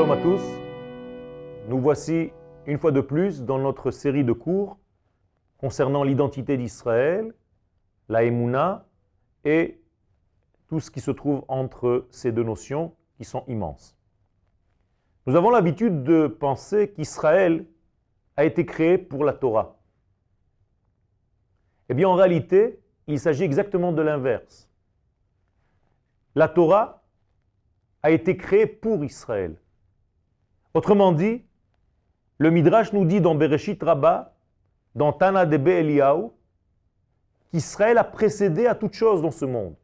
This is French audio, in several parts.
Shalom à tous. Nous voici une fois de plus dans notre série de cours concernant l'identité d'Israël, la Emouna et tout ce qui se trouve entre ces deux notions qui sont immenses. Nous avons l'habitude de penser qu'Israël a été créé pour la Torah. Eh bien, en réalité, il s'agit exactement de l'inverse. La Torah a été créée pour Israël. Autrement dit, le Midrash nous dit dans Bereshit Rabbah, dans Tana de Eliyahu, qu'Israël a précédé à toute chose dans ce monde,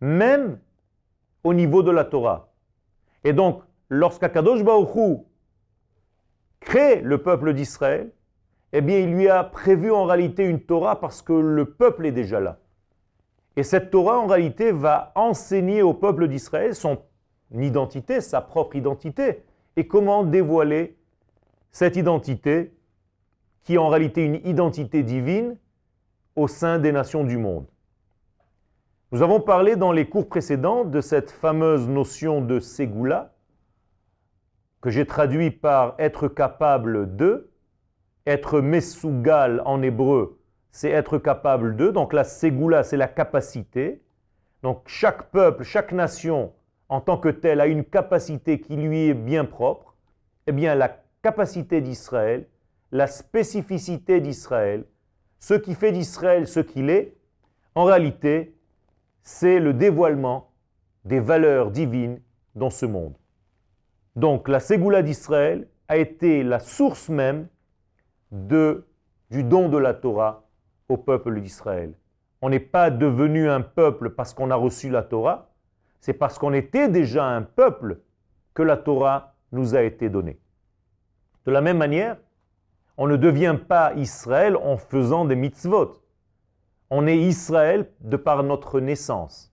même au niveau de la Torah. Et donc, lorsqu'Akadosh Baruch crée le peuple d'Israël, eh bien, il lui a prévu en réalité une Torah parce que le peuple est déjà là. Et cette Torah, en réalité, va enseigner au peuple d'Israël son identité, sa propre identité, et comment dévoiler cette identité qui est en réalité une identité divine au sein des nations du monde? Nous avons parlé dans les cours précédents de cette fameuse notion de Ségoula, que j'ai traduit par être capable de, être mesougal en hébreu, c'est être capable de. Donc la Ségoula, c'est la capacité. Donc chaque peuple, chaque nation, en tant que telle, a une capacité qui lui est bien propre. Eh bien, la capacité d'Israël, la spécificité d'Israël, ce qui fait d'Israël ce qu'il est, en réalité, c'est le dévoilement des valeurs divines dans ce monde. Donc la Ségoula d'Israël a été la source même de, du don de la Torah au peuple d'Israël. On n'est pas devenu un peuple parce qu'on a reçu la Torah, c'est parce qu'on était déjà un peuple que la Torah nous a été donnée. De la même manière, on ne devient pas Israël en faisant des mitzvot. On est Israël de par notre naissance.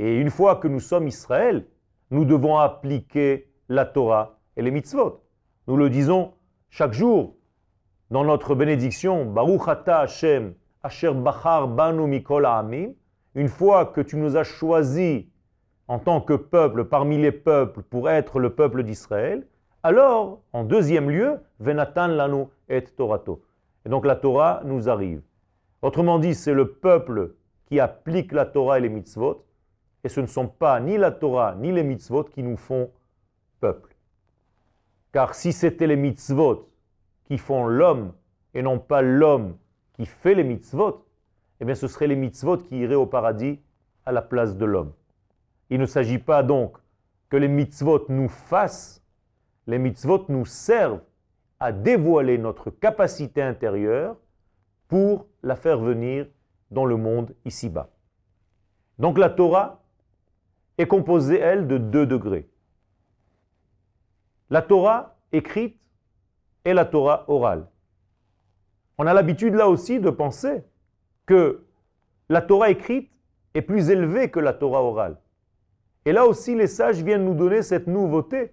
Et une fois que nous sommes Israël, nous devons appliquer la Torah et les mitzvot. Nous le disons chaque jour dans notre bénédiction, Baruch ata Hashem, Asher Bachar Banu Mikol Amim, une fois que tu nous as choisis en tant que peuple parmi les peuples pour être le peuple d'Israël, alors, en deuxième lieu, Venatan Lanu et Torato. Et donc la Torah nous arrive. Autrement dit, c'est le peuple qui applique la Torah et les mitzvot, et ce ne sont pas ni la Torah ni les mitzvot qui nous font peuple. Car si c'était les mitzvot qui font l'homme et non pas l'homme qui fait les mitzvot, eh bien ce seraient les mitzvot qui iraient au paradis à la place de l'homme. Il ne s'agit pas donc que les mitzvot nous fassent, les mitzvot nous servent à dévoiler notre capacité intérieure pour la faire venir dans le monde ici-bas. Donc la Torah est composée, elle, de deux degrés. La Torah écrite et la Torah orale. On a l'habitude là aussi de penser que la Torah écrite est plus élevée que la Torah orale. Et là aussi, les sages viennent nous donner cette nouveauté,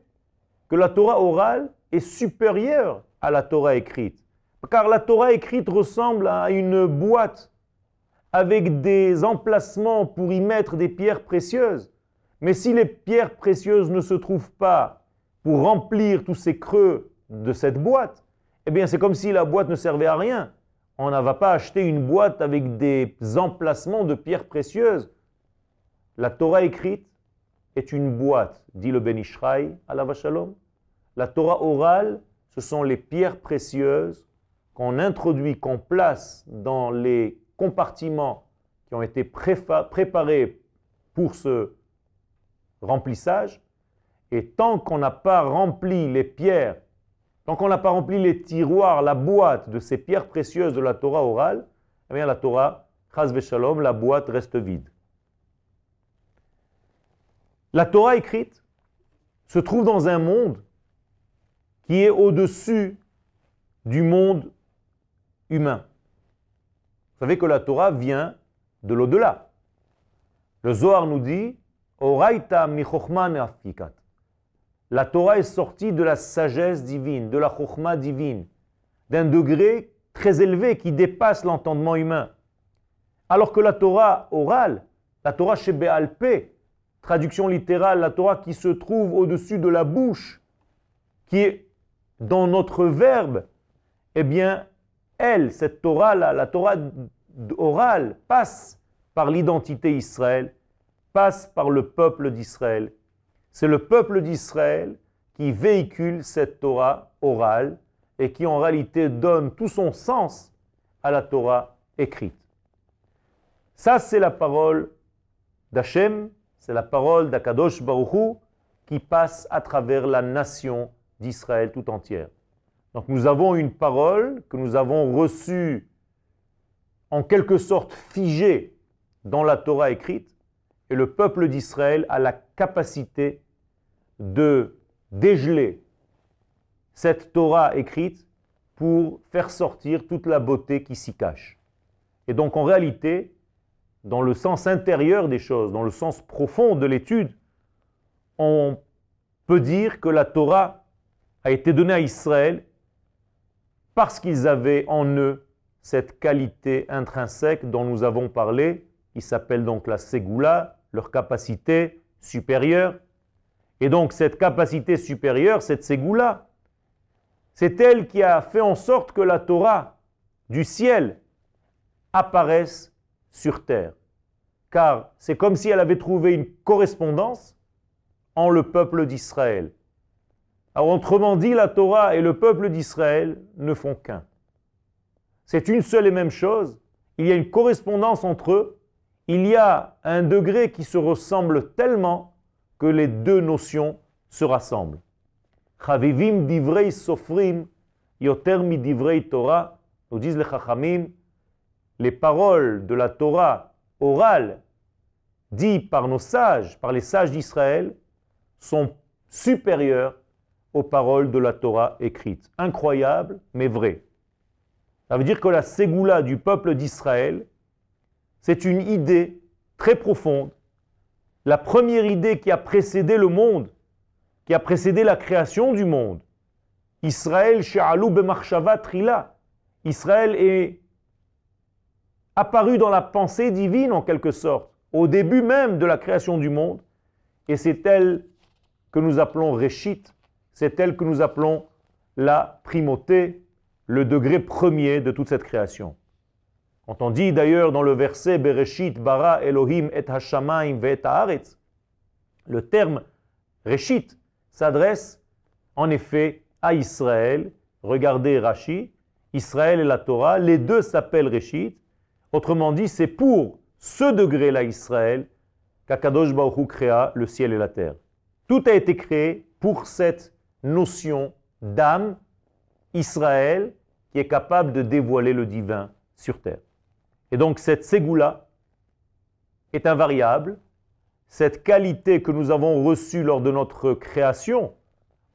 que la Torah orale est supérieure à la Torah écrite. Car la Torah écrite ressemble à une boîte avec des emplacements pour y mettre des pierres précieuses. Mais si les pierres précieuses ne se trouvent pas pour remplir tous ces creux de cette boîte, eh bien c'est comme si la boîte ne servait à rien. On ne va pas acheter une boîte avec des emplacements de pierres précieuses. La Torah écrite est une boîte, dit le Ben Ishraï à la Vachalom. La Torah orale, ce sont les pierres précieuses qu'on introduit, qu'on place dans les compartiments qui ont été préparés pour ce remplissage. Et tant qu'on n'a pas rempli les pierres Tant qu'on n'a pas rempli les tiroirs, la boîte de ces pierres précieuses de la Torah orale, eh bien la Torah, chas shalom, la boîte reste vide. La Torah écrite se trouve dans un monde qui est au-dessus du monde humain. Vous savez que la Torah vient de l'au-delà. Le Zohar nous dit. La Torah est sortie de la sagesse divine, de la chokhmah divine, d'un degré très élevé qui dépasse l'entendement humain. Alors que la Torah orale, la Torah chez Béalpé, traduction littérale, la Torah qui se trouve au-dessus de la bouche, qui est dans notre verbe, eh bien, elle, cette Torah-là, la Torah orale, passe par l'identité Israël, passe par le peuple d'Israël. C'est le peuple d'Israël qui véhicule cette Torah orale et qui en réalité donne tout son sens à la Torah écrite. Ça, c'est la parole d'Hachem, c'est la parole d'Akadosh Baruchou qui passe à travers la nation d'Israël tout entière. Donc nous avons une parole que nous avons reçue en quelque sorte figée dans la Torah écrite, et le peuple d'Israël a la capacité de dégeler cette Torah écrite pour faire sortir toute la beauté qui s'y cache. Et donc en réalité, dans le sens intérieur des choses, dans le sens profond de l'étude, on peut dire que la Torah a été donnée à Israël parce qu'ils avaient en eux cette qualité intrinsèque dont nous avons parlé, qui s'appelle donc la Ségoula, leur capacité supérieure. Et donc cette capacité supérieure, cette Ségoula, c'est elle qui a fait en sorte que la Torah du ciel apparaisse sur terre. Car c'est comme si elle avait trouvé une correspondance en le peuple d'Israël. Alors autrement dit, la Torah et le peuple d'Israël ne font qu'un. C'est une seule et même chose. Il y a une correspondance entre eux. Il y a un degré qui se ressemble tellement que les deux notions se rassemblent. Chavivim divrei sofrim yoter mi divrei Torah, nous disent les chachamim, les paroles de la Torah orale dites par nos sages, par les sages d'Israël, sont supérieures aux paroles de la Torah écrite. Incroyable, mais vrai. Ça veut dire que la ségoula du peuple d'Israël, c'est une idée très profonde. La première idée qui a précédé le monde, qui a précédé la création du monde. Israël, She'alou Bemarshava Trila. Israël est apparu dans la pensée divine en quelque sorte, au début même de la création du monde. Et c'est elle que nous appelons Réchit, c'est elle que nous appelons la primauté, le degré premier de toute cette création. Quand on dit d'ailleurs dans le verset Bereshit bara Elohim et hashamayim ve le terme Reshit s'adresse en effet à Israël. Regardez Rashi, Israël et la Torah, les deux s'appellent Reshit. Autrement dit, c'est pour ce degré-là, Israël, qu'Akadosh Baruch créa le ciel et la terre. Tout a été créé pour cette notion d'âme, Israël, qui est capable de dévoiler le divin sur terre. Et donc cette ségoula est invariable. Cette qualité que nous avons reçue lors de notre création,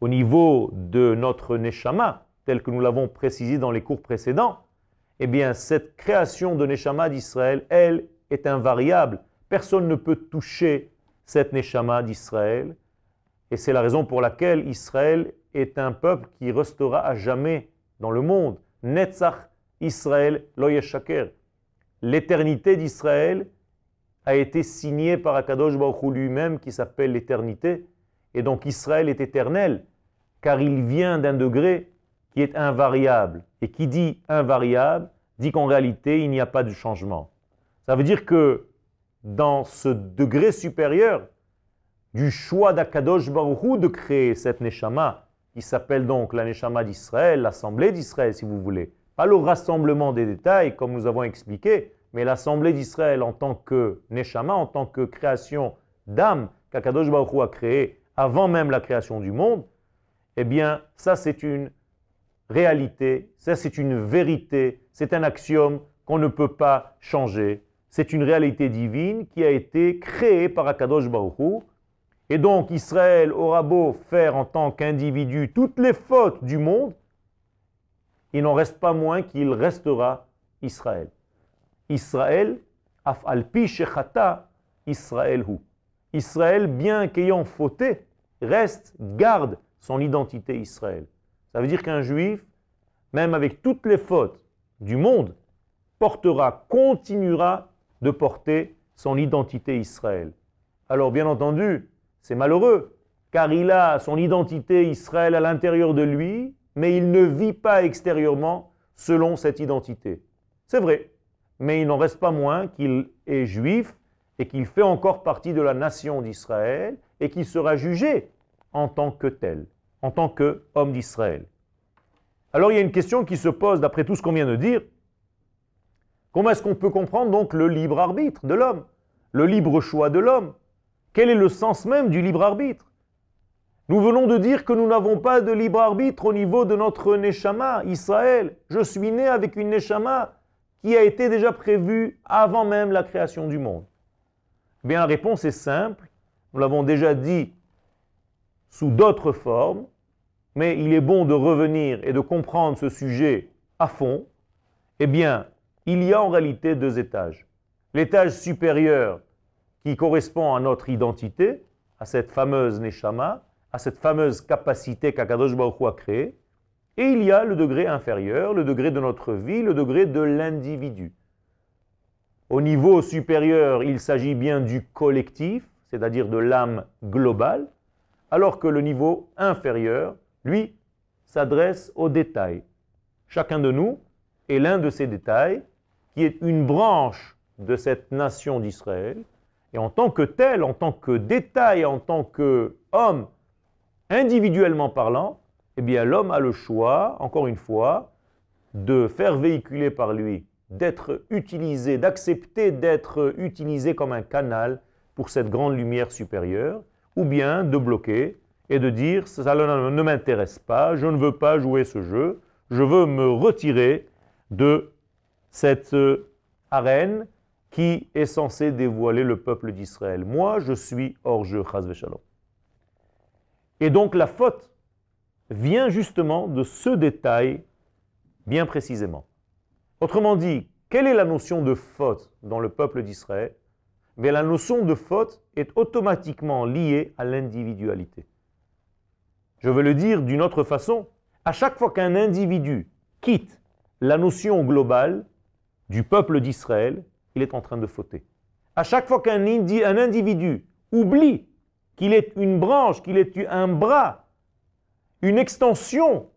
au niveau de notre neshama, tel que nous l'avons précisé dans les cours précédents, eh bien cette création de neshama d'Israël, elle, est invariable. Personne ne peut toucher cette neshama d'Israël. Et c'est la raison pour laquelle Israël est un peuple qui restera à jamais dans le monde. Netzach Israël lo L'éternité d'Israël a été signée par Akadosh Baruch lui-même qui s'appelle l'éternité. Et donc Israël est éternel car il vient d'un degré qui est invariable. Et qui dit invariable dit qu'en réalité il n'y a pas de changement. Ça veut dire que dans ce degré supérieur, du choix d'Akadosh Baruchou de créer cette Neshama, qui s'appelle donc la Neshama d'Israël, l'Assemblée d'Israël si vous voulez. Pas le rassemblement des détails comme nous avons expliqué, mais l'Assemblée d'Israël en tant que Neshama, en tant que création d'âme qu'Akadosh Baruchou a créée avant même la création du monde, eh bien ça c'est une réalité, ça c'est une vérité, c'est un axiome qu'on ne peut pas changer. C'est une réalité divine qui a été créée par Akadosh Baruchou et donc Israël aura beau faire en tant qu'individu toutes les fautes du monde, il n'en reste pas moins qu'il restera Israël. Israël, af alpi shechata, Israël hu. Israël, bien qu'ayant fauté, reste, garde son identité Israël. Ça veut dire qu'un juif, même avec toutes les fautes du monde, portera, continuera de porter son identité Israël alors bien entendu, c'est malheureux, car il a son identité Israël à l'intérieur de lui, mais il ne vit pas extérieurement selon cette identité. C'est vrai, mais il n'en reste pas moins qu'il est juif et qu'il fait encore partie de la nation d'Israël et qu'il sera jugé en tant que tel, en tant qu'homme d'Israël. Alors il y a une question qui se pose d'après tout ce qu'on vient de dire. Comment est-ce qu'on peut comprendre donc le libre arbitre de l'homme, le libre choix de l'homme? Quel est le sens même du libre arbitre? Nous venons de dire que nous n'avons pas de libre arbitre au niveau de notre Neshama, Israël. Je suis né avec une Neshama qui a été déjà prévue avant même la création du monde. Eh bien, la réponse est simple. Nous l'avons déjà dit sous d'autres formes, mais il est bon de revenir et de comprendre ce sujet à fond. Eh bien, il y a en réalité deux étages. L'étage supérieur qui correspond à notre identité, à cette fameuse Neshama, à cette fameuse capacité qu'Akadosh Baruch Hu a créée, et il y a le degré inférieur, le degré de notre vie, le degré de l'individu. Au niveau supérieur, il s'agit bien du collectif, c'est-à-dire de l'âme globale, alors que le niveau inférieur, lui, s'adresse aux détails. Chacun de nous est l'un de ces détails, qui est une branche de cette nation d'Israël, et en tant que tel, en tant que détail, en tant qu'homme, individuellement parlant, eh bien l'homme a le choix, encore une fois, de faire véhiculer par lui d'être utilisé, d'accepter d'être utilisé comme un canal pour cette grande lumière supérieure, ou bien de bloquer et de dire ça ne m'intéresse pas, je ne veux pas jouer ce jeu, je veux me retirer de cette euh, arène qui est censée dévoiler le peuple d'Israël. Moi, je suis hors jeu. Et donc la faute vient justement de ce détail bien précisément. Autrement dit, quelle est la notion de faute dans le peuple d'Israël? Mais la notion de faute est automatiquement liée à l'individualité. Je veux le dire d'une autre façon. À chaque fois qu'un individu quitte la notion globale du peuple d'Israël, il est en train de fauter. À chaque fois qu'un individu oublie qu'il est une branche, qu'il est un bras, une extension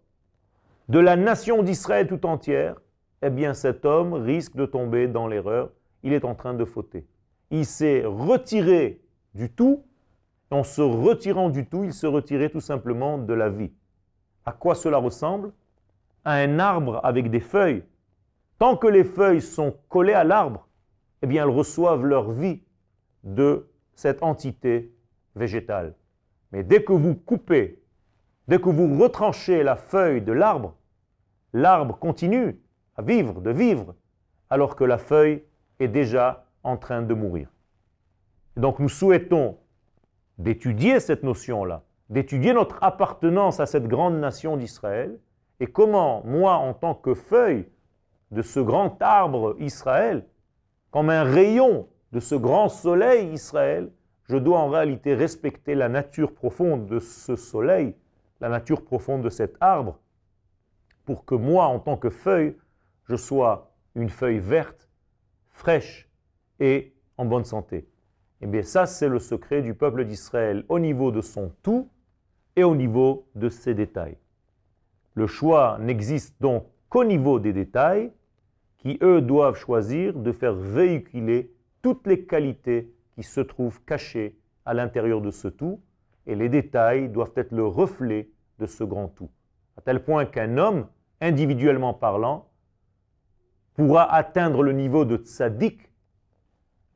de la nation d'Israël tout entière, eh bien cet homme risque de tomber dans l'erreur. Il est en train de fauter. Il s'est retiré du tout. En se retirant du tout, il se retirait tout simplement de la vie. À quoi cela ressemble? À un arbre avec des feuilles. Tant que les feuilles sont collées à l'arbre, eh bien elles reçoivent leur vie de cette entité végétale. Mais dès que vous coupez, dès que vous retranchez la feuille de l'arbre, l'arbre continue à vivre, de vivre, alors que la feuille est déjà en train de mourir. donc nous souhaitons d'étudier cette notion-là, d'étudier notre appartenance à cette grande nation d'Israël, et comment moi, en tant que feuille de ce grand arbre Israël, comme un rayon de ce grand soleil Israël, je dois en réalité respecter la nature profonde de ce soleil, la nature profonde de cet arbre, pour que moi, en tant que feuille, je sois une feuille verte, fraîche et en bonne santé. Eh bien ça, c'est le secret du peuple d'Israël au niveau de son tout et au niveau de ses détails. Le choix n'existe donc qu'au niveau des détails, qui eux doivent choisir de faire véhiculer toutes les qualités qui se trouvent cachées à l'intérieur de ce tout, et les détails doivent être le reflet de ce grand tout. À tel point qu'un homme, individuellement parlant, pourra atteindre le niveau de tzaddik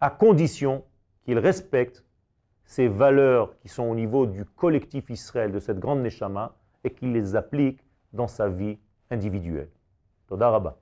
à condition qu'il respecte ces valeurs qui sont au niveau du collectif Israël, de cette grande Neshama, et qu'il les applique dans sa vie individuelle. Toda